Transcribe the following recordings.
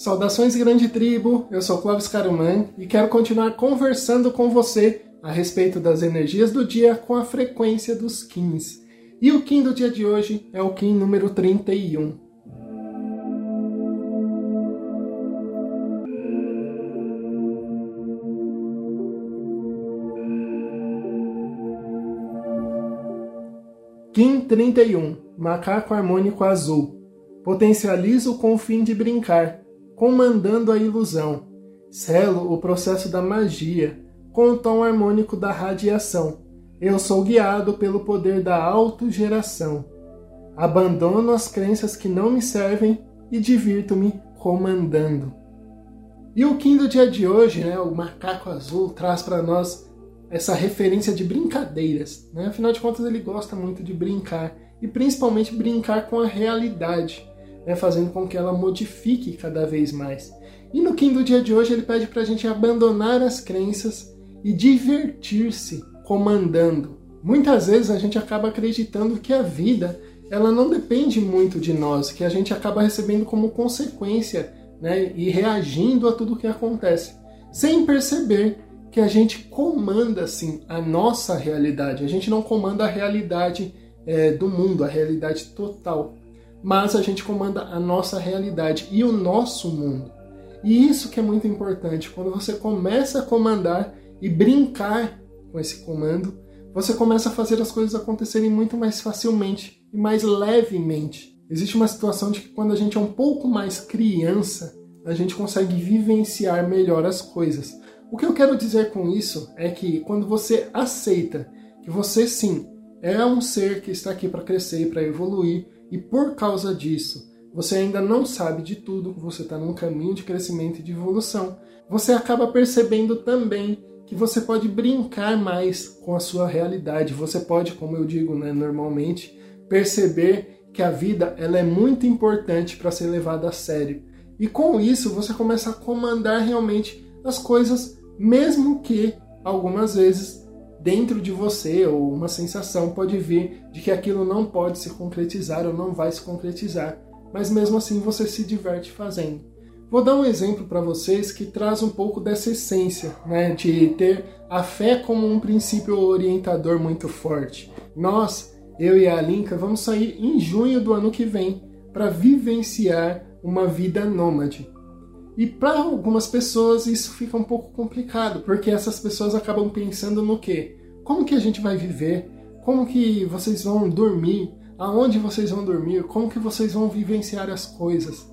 Saudações grande tribo, eu sou Clóvis Caruman e quero continuar conversando com você a respeito das energias do dia com a frequência dos Kins. E o Kim do dia de hoje é o Kim número 31. Kim 31, Macaco Harmônico Azul. Potencializo com o fim de brincar, comandando a ilusão. Selo o processo da magia, com o tom harmônico da radiação. Eu sou guiado pelo poder da autogeração. Abandono as crenças que não me servem e divirto-me comandando. E o Kim do dia de hoje, né, o macaco azul, traz para nós essa referência de brincadeiras. Né? Afinal de contas, ele gosta muito de brincar e principalmente brincar com a realidade né, fazendo com que ela modifique cada vez mais. E no Kim do dia de hoje ele pede para a gente abandonar as crenças e divertir-se comandando. Muitas vezes a gente acaba acreditando que a vida ela não depende muito de nós, que a gente acaba recebendo como consequência né, e reagindo a tudo que acontece, sem perceber que a gente comanda assim a nossa realidade. A gente não comanda a realidade é, do mundo, a realidade total mas a gente comanda a nossa realidade e o nosso mundo. E isso que é muito importante, quando você começa a comandar e brincar com esse comando, você começa a fazer as coisas acontecerem muito mais facilmente e mais levemente. Existe uma situação de que quando a gente é um pouco mais criança, a gente consegue vivenciar melhor as coisas. O que eu quero dizer com isso é que quando você aceita que você sim é um ser que está aqui para crescer e para evoluir, e por causa disso você ainda não sabe de tudo, você está num caminho de crescimento e de evolução, você acaba percebendo também que você pode brincar mais com a sua realidade. Você pode, como eu digo né, normalmente, perceber que a vida ela é muito importante para ser levada a sério. E com isso você começa a comandar realmente as coisas, mesmo que algumas vezes dentro de você ou uma sensação pode vir de que aquilo não pode se concretizar ou não vai se concretizar, mas mesmo assim você se diverte fazendo. Vou dar um exemplo para vocês que traz um pouco dessa essência, né, de ter a fé como um princípio orientador muito forte. Nós, eu e a Alinka, vamos sair em junho do ano que vem para vivenciar uma vida nômade. E para algumas pessoas isso fica um pouco complicado, porque essas pessoas acabam pensando no quê? Como que a gente vai viver? Como que vocês vão dormir? Aonde vocês vão dormir? Como que vocês vão vivenciar as coisas?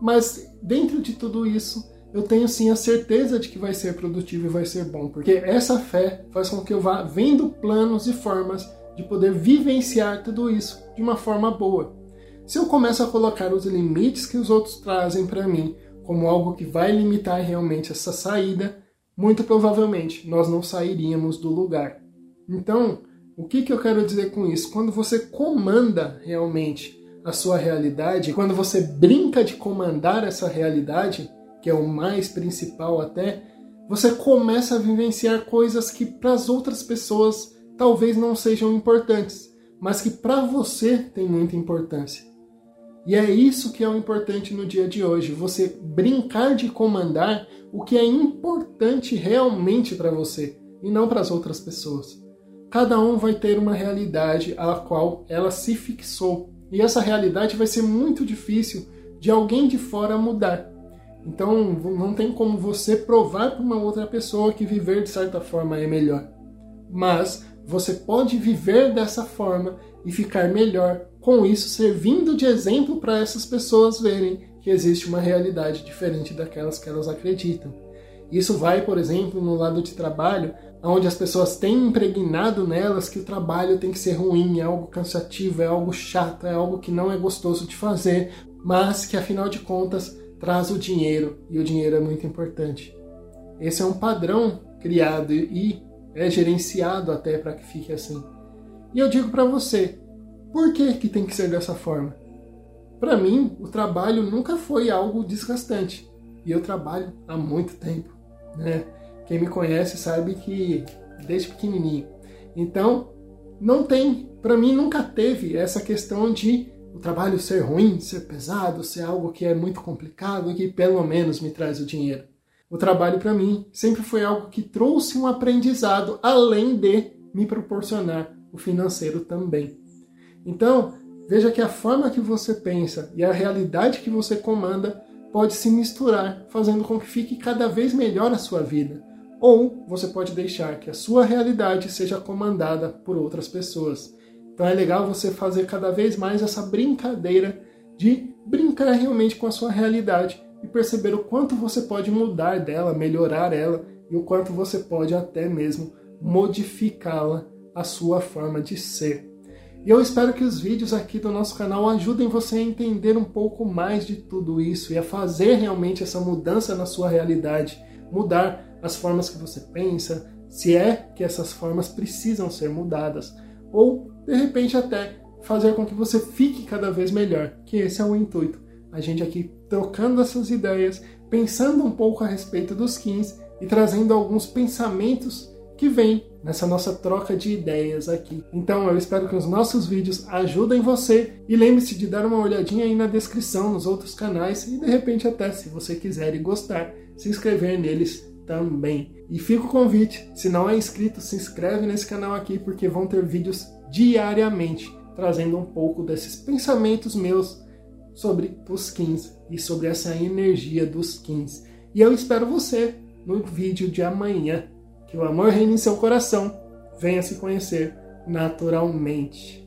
Mas dentro de tudo isso, eu tenho sim a certeza de que vai ser produtivo e vai ser bom, porque essa fé faz com que eu vá vendo planos e formas de poder vivenciar tudo isso de uma forma boa. Se eu começo a colocar os limites que os outros trazem para mim, como algo que vai limitar realmente essa saída, muito provavelmente nós não sairíamos do lugar. Então, o que, que eu quero dizer com isso? Quando você comanda realmente a sua realidade, quando você brinca de comandar essa realidade, que é o mais principal até, você começa a vivenciar coisas que para as outras pessoas talvez não sejam importantes, mas que para você tem muita importância. E é isso que é o importante no dia de hoje, você brincar de comandar o que é importante realmente para você e não para as outras pessoas. Cada um vai ter uma realidade a qual ela se fixou, e essa realidade vai ser muito difícil de alguém de fora mudar. Então não tem como você provar para uma outra pessoa que viver de certa forma é melhor. Mas você pode viver dessa forma e ficar melhor, com isso servindo de exemplo para essas pessoas verem que existe uma realidade diferente daquelas que elas acreditam. Isso vai, por exemplo, no lado de trabalho, onde as pessoas têm impregnado nelas que o trabalho tem que ser ruim, é algo cansativo, é algo chato, é algo que não é gostoso de fazer, mas que afinal de contas traz o dinheiro e o dinheiro é muito importante. Esse é um padrão criado e é gerenciado até para que fique assim. E eu digo para você, por que, que tem que ser dessa forma? Para mim, o trabalho nunca foi algo desgastante. E eu trabalho há muito tempo. Né? Quem me conhece sabe que desde pequenininho. Então, não tem, para mim nunca teve essa questão de o trabalho ser ruim, ser pesado, ser algo que é muito complicado e que pelo menos me traz o dinheiro. O trabalho para mim sempre foi algo que trouxe um aprendizado, além de me proporcionar o financeiro também. Então, veja que a forma que você pensa e a realidade que você comanda pode se misturar, fazendo com que fique cada vez melhor a sua vida. Ou você pode deixar que a sua realidade seja comandada por outras pessoas. Então é legal você fazer cada vez mais essa brincadeira de brincar realmente com a sua realidade e perceber o quanto você pode mudar dela, melhorar ela e o quanto você pode até mesmo modificá-la a sua forma de ser. E eu espero que os vídeos aqui do nosso canal ajudem você a entender um pouco mais de tudo isso e a fazer realmente essa mudança na sua realidade, mudar as formas que você pensa, se é que essas formas precisam ser mudadas, ou de repente até fazer com que você fique cada vez melhor, que esse é o intuito. A gente aqui trocando essas ideias, pensando um pouco a respeito dos skins e trazendo alguns pensamentos que vem nessa nossa troca de ideias aqui. Então eu espero que os nossos vídeos ajudem você e lembre-se de dar uma olhadinha aí na descrição nos outros canais e de repente até se você quiser e gostar, se inscrever neles também. E fica o convite, se não é inscrito, se inscreve nesse canal aqui porque vão ter vídeos diariamente trazendo um pouco desses pensamentos meus sobre os skins e sobre essa energia dos skins. E eu espero você no vídeo de amanhã que o amor reine em seu coração, venha se conhecer naturalmente.